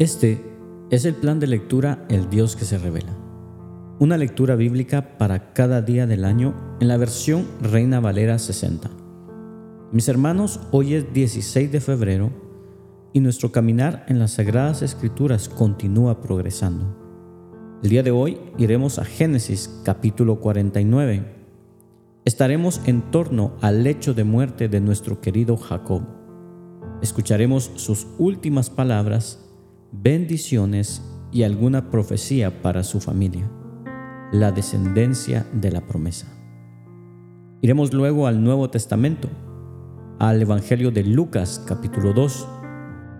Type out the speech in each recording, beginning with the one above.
Este es el plan de lectura El Dios que se revela. Una lectura bíblica para cada día del año en la versión Reina Valera 60. Mis hermanos, hoy es 16 de febrero y nuestro caminar en las Sagradas Escrituras continúa progresando. El día de hoy iremos a Génesis capítulo 49. Estaremos en torno al lecho de muerte de nuestro querido Jacob. Escucharemos sus últimas palabras bendiciones y alguna profecía para su familia, la descendencia de la promesa. Iremos luego al Nuevo Testamento, al Evangelio de Lucas capítulo 2.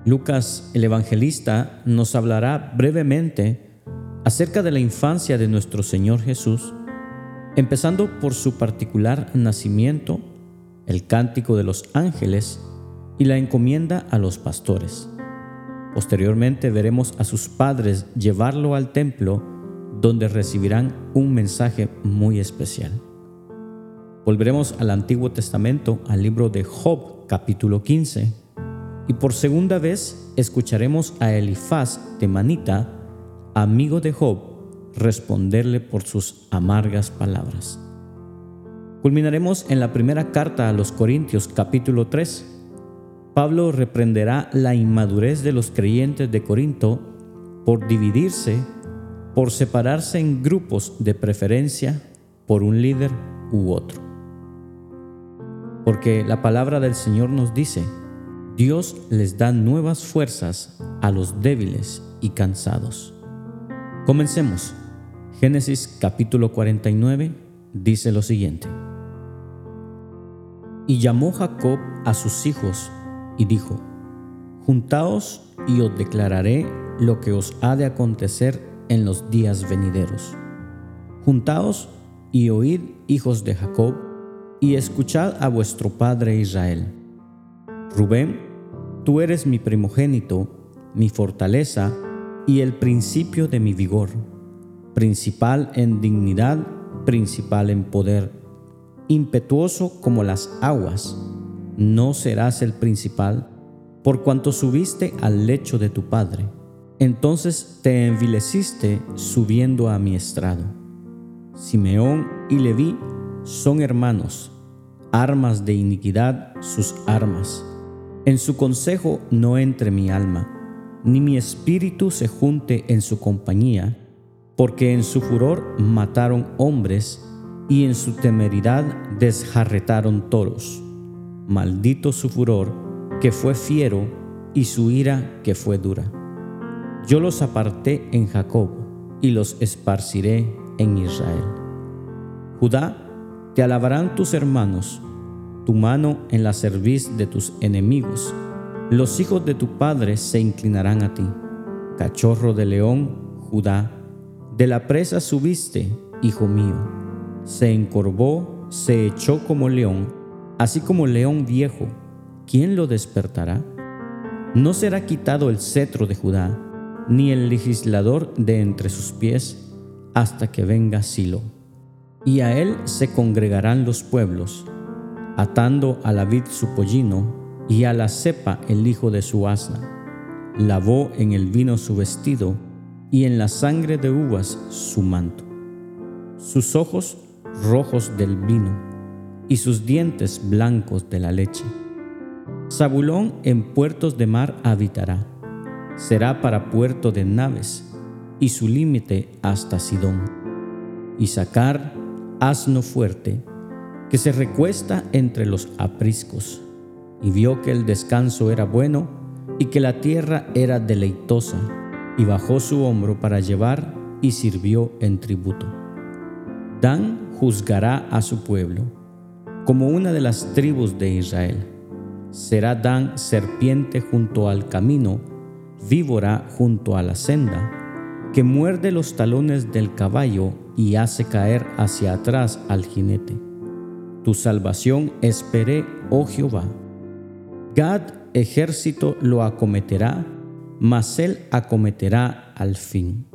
Lucas el evangelista nos hablará brevemente acerca de la infancia de nuestro Señor Jesús, empezando por su particular nacimiento, el cántico de los ángeles y la encomienda a los pastores. Posteriormente veremos a sus padres llevarlo al templo donde recibirán un mensaje muy especial. Volveremos al Antiguo Testamento, al libro de Job capítulo 15, y por segunda vez escucharemos a Elifaz de Manita, amigo de Job, responderle por sus amargas palabras. Culminaremos en la primera carta a los Corintios capítulo 3, Pablo reprenderá la inmadurez de los creyentes de Corinto por dividirse, por separarse en grupos de preferencia por un líder u otro. Porque la palabra del Señor nos dice, Dios les da nuevas fuerzas a los débiles y cansados. Comencemos. Génesis capítulo 49 dice lo siguiente. Y llamó Jacob a sus hijos y dijo, Juntaos y os declararé lo que os ha de acontecer en los días venideros. Juntaos y oíd, hijos de Jacob, y escuchad a vuestro padre Israel. Rubén, tú eres mi primogénito, mi fortaleza y el principio de mi vigor, principal en dignidad, principal en poder, impetuoso como las aguas no serás el principal, por cuanto subiste al lecho de tu padre. Entonces te envileciste subiendo a mi estrado. Simeón y Leví son hermanos, armas de iniquidad sus armas. En su consejo no entre mi alma, ni mi espíritu se junte en su compañía, porque en su furor mataron hombres y en su temeridad desjarretaron toros maldito su furor, que fue fiero, y su ira, que fue dura. Yo los aparté en Jacob, y los esparciré en Israel. Judá, te alabarán tus hermanos, tu mano en la cerviz de tus enemigos. Los hijos de tu padre se inclinarán a ti. Cachorro de león, Judá, de la presa subiste, hijo mío. Se encorvó, se echó como león, así como león viejo, ¿quién lo despertará? No será quitado el cetro de Judá, ni el legislador de entre sus pies, hasta que venga Silo. Y a él se congregarán los pueblos, atando a la vid su pollino, y a la cepa el hijo de su asna. Lavó en el vino su vestido, y en la sangre de uvas su manto. Sus ojos rojos del vino, y sus dientes blancos de la leche. Zabulón en puertos de mar habitará, será para puerto de naves, y su límite hasta Sidón. Y sacar asno fuerte, que se recuesta entre los apriscos, y vio que el descanso era bueno y que la tierra era deleitosa, y bajó su hombro para llevar y sirvió en tributo. Dan juzgará a su pueblo como una de las tribus de Israel. Será Dan serpiente junto al camino, víbora junto a la senda, que muerde los talones del caballo y hace caer hacia atrás al jinete. Tu salvación esperé, oh Jehová. Gad ejército lo acometerá, mas él acometerá al fin.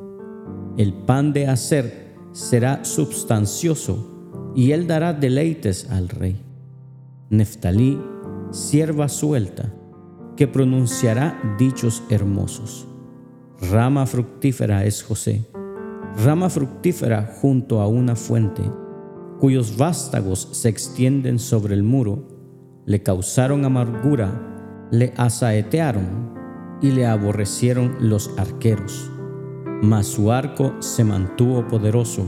El pan de hacer será substancioso y él dará deleites al rey. Neftalí, sierva suelta, que pronunciará dichos hermosos. Rama fructífera es José, rama fructífera junto a una fuente, cuyos vástagos se extienden sobre el muro, le causaron amargura, le asaetearon y le aborrecieron los arqueros. Mas su arco se mantuvo poderoso,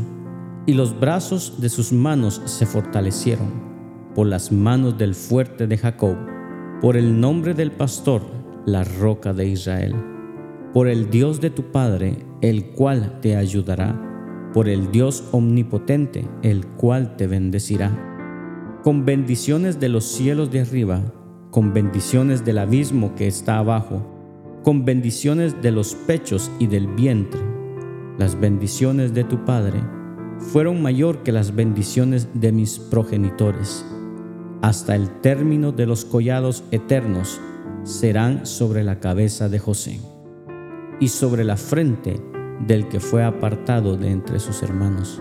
y los brazos de sus manos se fortalecieron por las manos del fuerte de Jacob, por el nombre del pastor, la roca de Israel por el Dios de tu Padre, el cual te ayudará, por el Dios omnipotente, el cual te bendecirá. Con bendiciones de los cielos de arriba, con bendiciones del abismo que está abajo, con bendiciones de los pechos y del vientre. Las bendiciones de tu Padre fueron mayor que las bendiciones de mis progenitores. Hasta el término de los collados eternos serán sobre la cabeza de José y sobre la frente del que fue apartado de entre sus hermanos.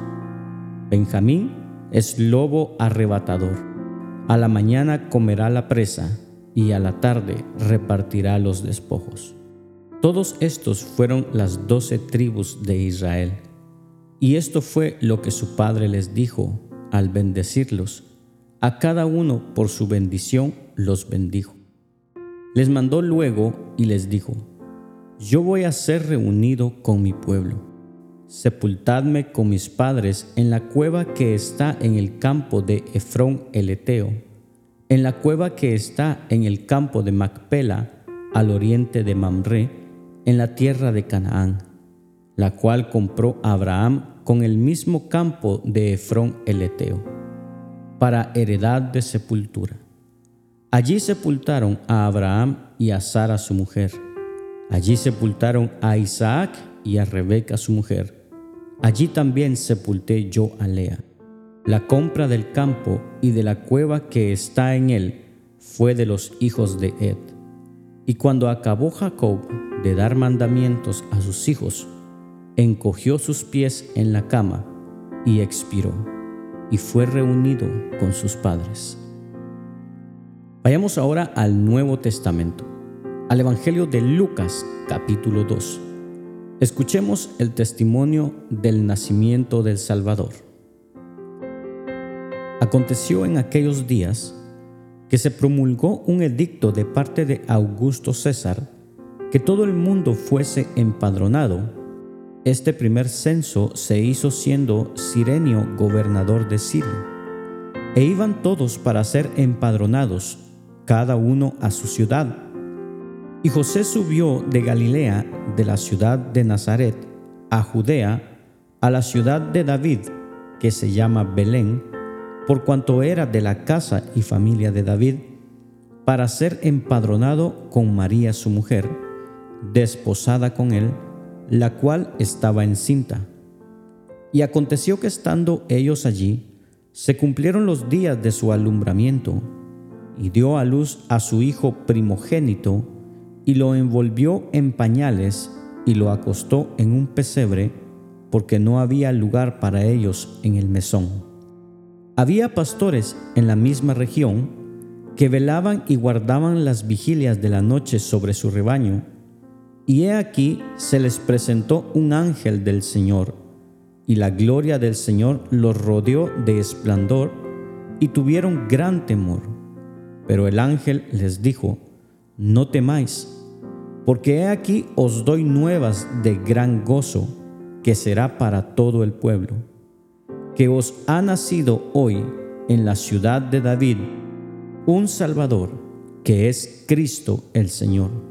Benjamín es lobo arrebatador. A la mañana comerá la presa y a la tarde repartirá los despojos. Todos estos fueron las doce tribus de Israel. Y esto fue lo que su padre les dijo al bendecirlos. A cada uno por su bendición los bendijo. Les mandó luego y les dijo, yo voy a ser reunido con mi pueblo. Sepultadme con mis padres en la cueva que está en el campo de Efrón el Eteo, en la cueva que está en el campo de Macpela, al oriente de Mamre, en la tierra de Canaán, la cual compró Abraham con el mismo campo de Efrón el Eteo, para heredad de sepultura. Allí sepultaron a Abraham y a Sara su mujer Allí sepultaron a Isaac y a Rebeca su mujer. Allí también sepulté yo a Lea. La compra del campo y de la cueva que está en él fue de los hijos de Ed. Y cuando acabó Jacob de dar mandamientos a sus hijos, encogió sus pies en la cama y expiró, y fue reunido con sus padres. Vayamos ahora al Nuevo Testamento al Evangelio de Lucas capítulo 2. Escuchemos el testimonio del nacimiento del Salvador. Aconteció en aquellos días que se promulgó un edicto de parte de Augusto César que todo el mundo fuese empadronado. Este primer censo se hizo siendo Sirenio gobernador de Siria. E iban todos para ser empadronados, cada uno a su ciudad. Y José subió de Galilea, de la ciudad de Nazaret, a Judea, a la ciudad de David, que se llama Belén, por cuanto era de la casa y familia de David, para ser empadronado con María su mujer, desposada con él, la cual estaba encinta. Y aconteció que estando ellos allí, se cumplieron los días de su alumbramiento, y dio a luz a su hijo primogénito, y lo envolvió en pañales y lo acostó en un pesebre porque no había lugar para ellos en el mesón. Había pastores en la misma región que velaban y guardaban las vigilias de la noche sobre su rebaño, y he aquí se les presentó un ángel del Señor, y la gloria del Señor los rodeó de esplendor, y tuvieron gran temor. Pero el ángel les dijo, no temáis, porque he aquí os doy nuevas de gran gozo, que será para todo el pueblo, que os ha nacido hoy en la ciudad de David un Salvador, que es Cristo el Señor.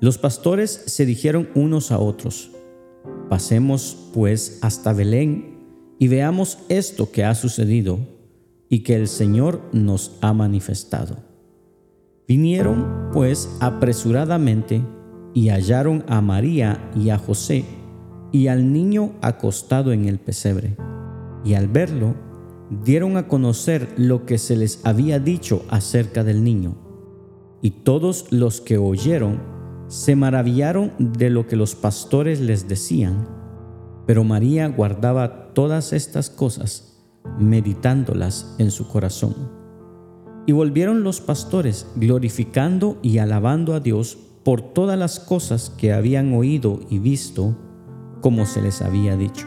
los pastores se dijeron unos a otros, Pasemos pues hasta Belén y veamos esto que ha sucedido y que el Señor nos ha manifestado. Vinieron pues apresuradamente y hallaron a María y a José y al niño acostado en el pesebre. Y al verlo, dieron a conocer lo que se les había dicho acerca del niño. Y todos los que oyeron se maravillaron de lo que los pastores les decían. Pero María guardaba todas estas cosas, meditándolas en su corazón. Y volvieron los pastores glorificando y alabando a Dios por todas las cosas que habían oído y visto, como se les había dicho.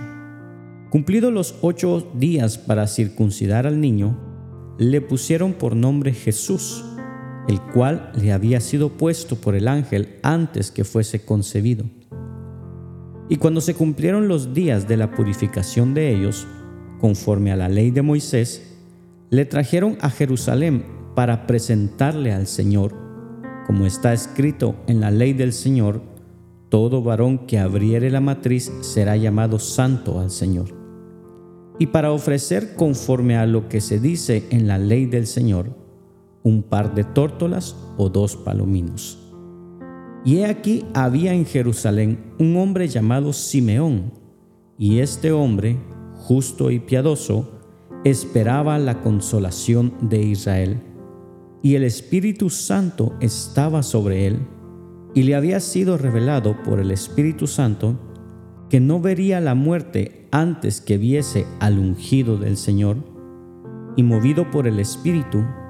Cumplidos los ocho días para circuncidar al niño, le pusieron por nombre Jesús, el cual le había sido puesto por el ángel antes que fuese concebido. Y cuando se cumplieron los días de la purificación de ellos, conforme a la ley de Moisés, le trajeron a Jerusalén para presentarle al Señor, como está escrito en la ley del Señor, todo varón que abriere la matriz será llamado santo al Señor. Y para ofrecer conforme a lo que se dice en la ley del Señor, un par de tórtolas o dos palominos. Y he aquí había en Jerusalén un hombre llamado Simeón, y este hombre, justo y piadoso, esperaba la consolación de Israel, y el Espíritu Santo estaba sobre él, y le había sido revelado por el Espíritu Santo que no vería la muerte antes que viese al ungido del Señor, y movido por el Espíritu,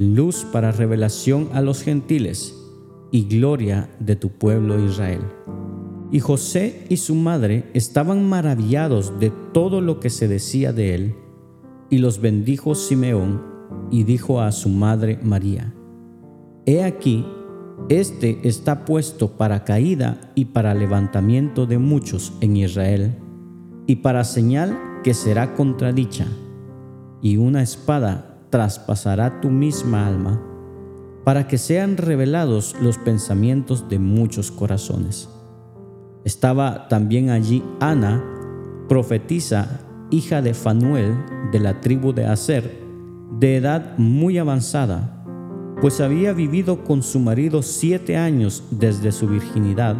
luz para revelación a los gentiles y gloria de tu pueblo Israel. Y José y su madre estaban maravillados de todo lo que se decía de él, y los bendijo Simeón y dijo a su madre María, He aquí, este está puesto para caída y para levantamiento de muchos en Israel, y para señal que será contradicha, y una espada traspasará tu misma alma, para que sean revelados los pensamientos de muchos corazones. Estaba también allí Ana, profetisa, hija de Fanuel, de la tribu de Aser, de edad muy avanzada, pues había vivido con su marido siete años desde su virginidad,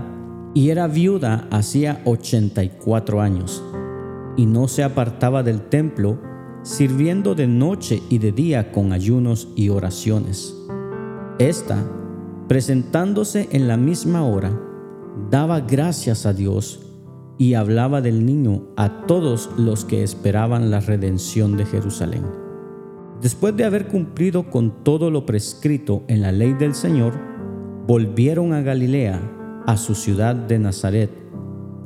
y era viuda hacía ochenta y cuatro años, y no se apartaba del templo, sirviendo de noche y de día con ayunos y oraciones. Esta, presentándose en la misma hora, daba gracias a Dios y hablaba del niño a todos los que esperaban la redención de Jerusalén. Después de haber cumplido con todo lo prescrito en la ley del Señor, volvieron a Galilea, a su ciudad de Nazaret,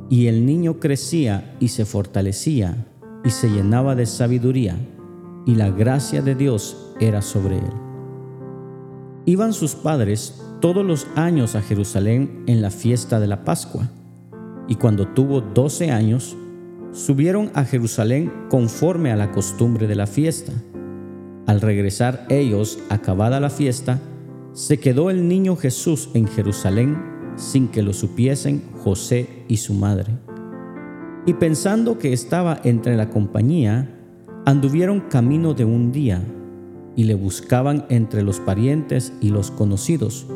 y el niño crecía y se fortalecía y se llenaba de sabiduría, y la gracia de Dios era sobre él. Iban sus padres todos los años a Jerusalén en la fiesta de la Pascua, y cuando tuvo doce años, subieron a Jerusalén conforme a la costumbre de la fiesta. Al regresar ellos, acabada la fiesta, se quedó el niño Jesús en Jerusalén sin que lo supiesen José y su madre y pensando que estaba entre la compañía, anduvieron camino de un día y le buscaban entre los parientes y los conocidos,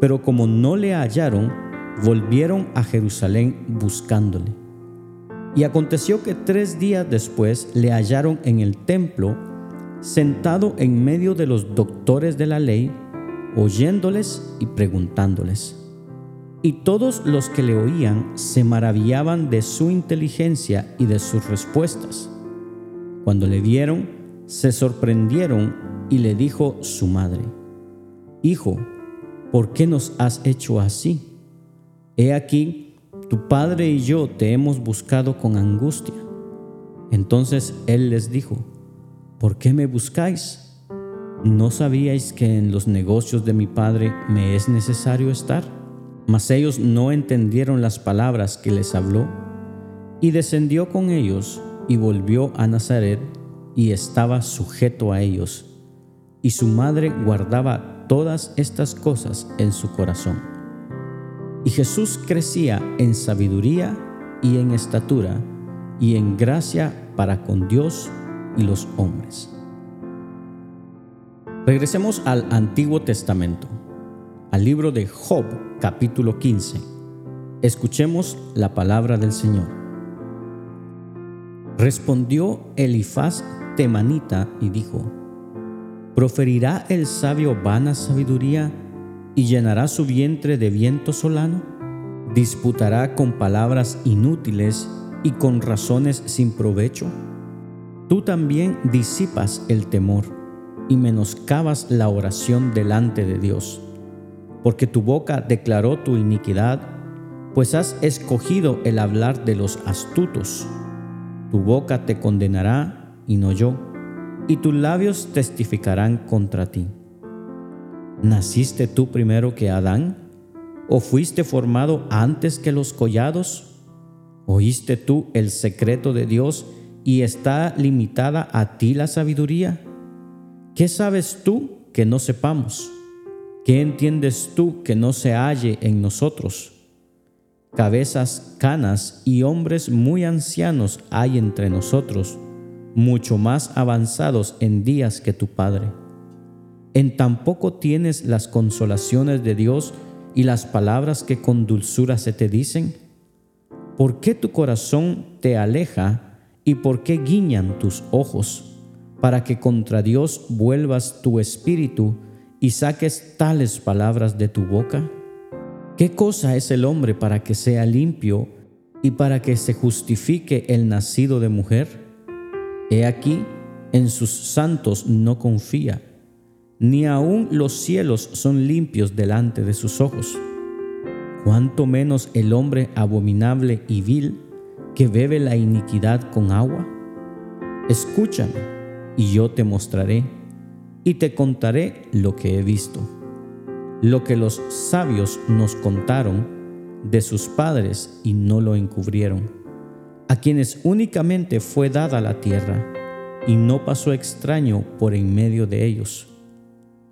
pero como no le hallaron, volvieron a Jerusalén buscándole. Y aconteció que tres días después le hallaron en el templo, sentado en medio de los doctores de la ley, oyéndoles y preguntándoles. Y todos los que le oían se maravillaban de su inteligencia y de sus respuestas. Cuando le vieron, se sorprendieron y le dijo su madre, Hijo, ¿por qué nos has hecho así? He aquí, tu padre y yo te hemos buscado con angustia. Entonces él les dijo, ¿por qué me buscáis? ¿No sabíais que en los negocios de mi padre me es necesario estar? Mas ellos no entendieron las palabras que les habló, y descendió con ellos y volvió a Nazaret y estaba sujeto a ellos, y su madre guardaba todas estas cosas en su corazón. Y Jesús crecía en sabiduría y en estatura y en gracia para con Dios y los hombres. Regresemos al Antiguo Testamento, al libro de Job capítulo 15. Escuchemos la palabra del Señor. Respondió Elifaz temanita y dijo, ¿Proferirá el sabio vana sabiduría y llenará su vientre de viento solano? ¿Disputará con palabras inútiles y con razones sin provecho? Tú también disipas el temor y menoscabas la oración delante de Dios, porque tu boca declaró tu iniquidad, pues has escogido el hablar de los astutos. Tu boca te condenará y no yo, y tus labios testificarán contra ti. ¿Naciste tú primero que Adán? ¿O fuiste formado antes que los collados? ¿Oíste tú el secreto de Dios y está limitada a ti la sabiduría? ¿Qué sabes tú que no sepamos? ¿Qué entiendes tú que no se halle en nosotros? Cabezas canas y hombres muy ancianos hay entre nosotros mucho más avanzados en días que tu Padre. En tan poco tienes las consolaciones de Dios y las palabras que con dulzura se te dicen. ¿Por qué tu corazón te aleja y por qué guiñan tus ojos para que contra Dios vuelvas tu espíritu y saques tales palabras de tu boca? ¿Qué cosa es el hombre para que sea limpio y para que se justifique el nacido de mujer? He aquí, en sus santos no confía, ni aun los cielos son limpios delante de sus ojos. Cuanto menos el hombre abominable y vil que bebe la iniquidad con agua. Escúchame, y yo te mostraré, y te contaré lo que he visto, lo que los sabios nos contaron de sus padres y no lo encubrieron a quienes únicamente fue dada la tierra, y no pasó extraño por en medio de ellos.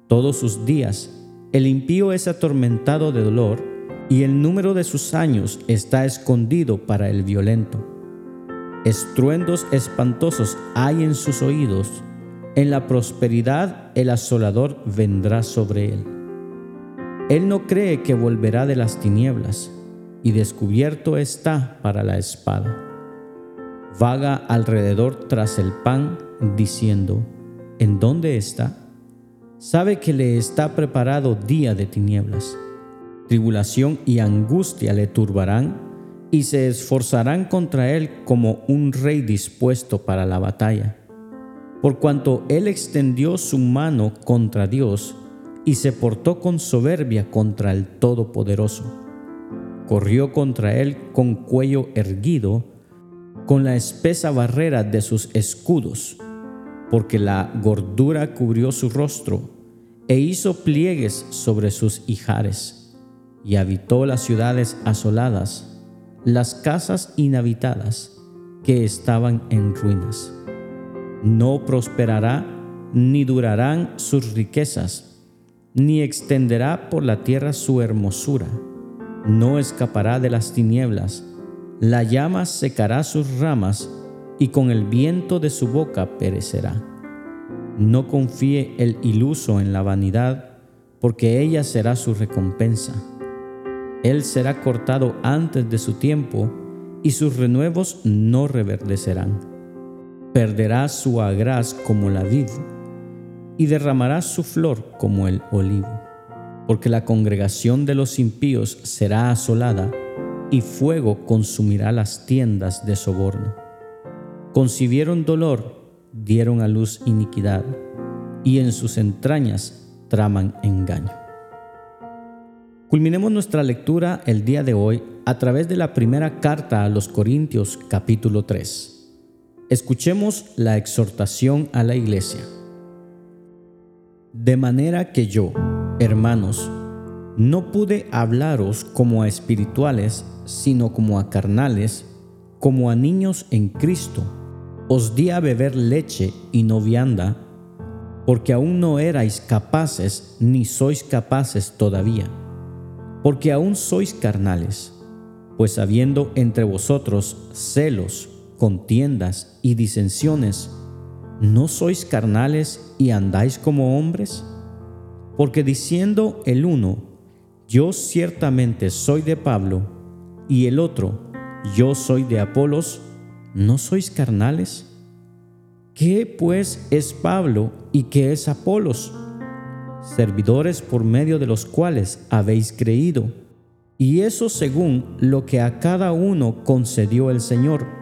Todos sus días el impío es atormentado de dolor, y el número de sus años está escondido para el violento. Estruendos espantosos hay en sus oídos, en la prosperidad el asolador vendrá sobre él. Él no cree que volverá de las tinieblas, y descubierto está para la espada vaga alrededor tras el pan, diciendo, ¿en dónde está? Sabe que le está preparado día de tinieblas. Tribulación y angustia le turbarán y se esforzarán contra él como un rey dispuesto para la batalla. Por cuanto él extendió su mano contra Dios y se portó con soberbia contra el Todopoderoso. Corrió contra él con cuello erguido, con la espesa barrera de sus escudos, porque la gordura cubrió su rostro e hizo pliegues sobre sus hijares, y habitó las ciudades asoladas, las casas inhabitadas que estaban en ruinas. No prosperará ni durarán sus riquezas, ni extenderá por la tierra su hermosura, no escapará de las tinieblas, la llama secará sus ramas y con el viento de su boca perecerá. No confíe el iluso en la vanidad, porque ella será su recompensa. Él será cortado antes de su tiempo y sus renuevos no reverdecerán. Perderá su agraz como la vid y derramará su flor como el olivo, porque la congregación de los impíos será asolada y fuego consumirá las tiendas de soborno. Concibieron dolor, dieron a luz iniquidad, y en sus entrañas traman engaño. Culminemos nuestra lectura el día de hoy a través de la primera carta a los Corintios capítulo 3. Escuchemos la exhortación a la iglesia. De manera que yo, hermanos, no pude hablaros como a espirituales, sino como a carnales, como a niños en Cristo. Os di a beber leche y no vianda, porque aún no erais capaces, ni sois capaces todavía, porque aún sois carnales, pues habiendo entre vosotros celos, contiendas y disensiones, ¿no sois carnales y andáis como hombres? Porque diciendo el uno, yo ciertamente soy de Pablo, y el otro, yo soy de Apolos, ¿no sois carnales? ¿Qué pues es Pablo y qué es Apolos? Servidores por medio de los cuales habéis creído, y eso según lo que a cada uno concedió el Señor.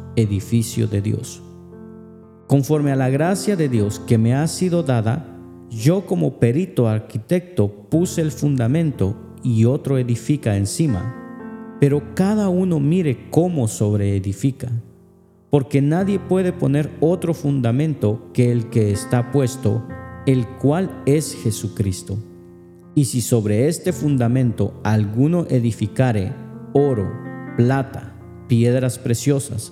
edificio de Dios. Conforme a la gracia de Dios que me ha sido dada, yo como perito arquitecto puse el fundamento y otro edifica encima, pero cada uno mire cómo sobreedifica, porque nadie puede poner otro fundamento que el que está puesto, el cual es Jesucristo. Y si sobre este fundamento alguno edificare oro, plata, piedras preciosas,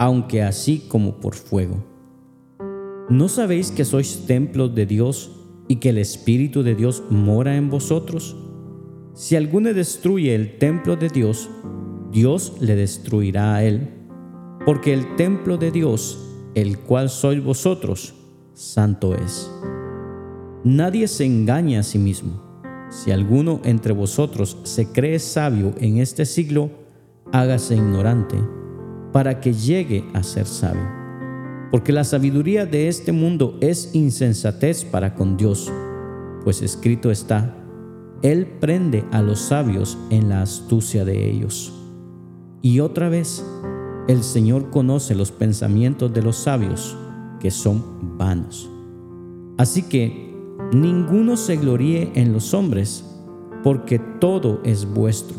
aunque así como por fuego. ¿No sabéis que sois templos de Dios y que el Espíritu de Dios mora en vosotros? Si alguno destruye el templo de Dios, Dios le destruirá a él, porque el templo de Dios, el cual sois vosotros, santo es. Nadie se engaña a sí mismo. Si alguno entre vosotros se cree sabio en este siglo, hágase ignorante, para que llegue a ser sabio porque la sabiduría de este mundo es insensatez para con Dios, pues escrito está, Él prende a los sabios en la astucia de ellos. Y otra vez, el Señor conoce los pensamientos de los sabios, que son vanos. Así que ninguno se gloríe en los hombres, porque todo es vuestro,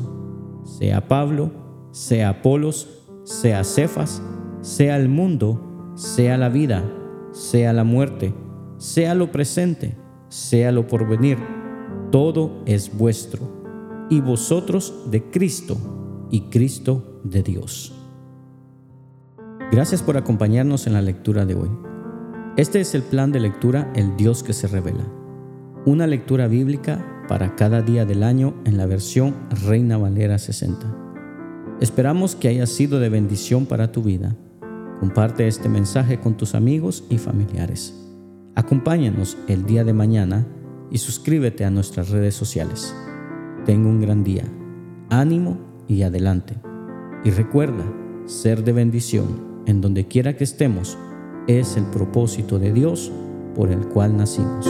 sea Pablo, sea Apolos, sea Cefas, sea el mundo, sea la vida, sea la muerte, sea lo presente, sea lo porvenir, todo es vuestro, y vosotros de Cristo, y Cristo de Dios. Gracias por acompañarnos en la lectura de hoy. Este es el plan de lectura El Dios que se revela. Una lectura bíblica para cada día del año en la versión Reina Valera 60. Esperamos que haya sido de bendición para tu vida Comparte este mensaje con tus amigos y familiares. Acompáñanos el día de mañana y suscríbete a nuestras redes sociales. Tengo un gran día. Ánimo y adelante. Y recuerda, ser de bendición en donde quiera que estemos es el propósito de Dios por el cual nacimos.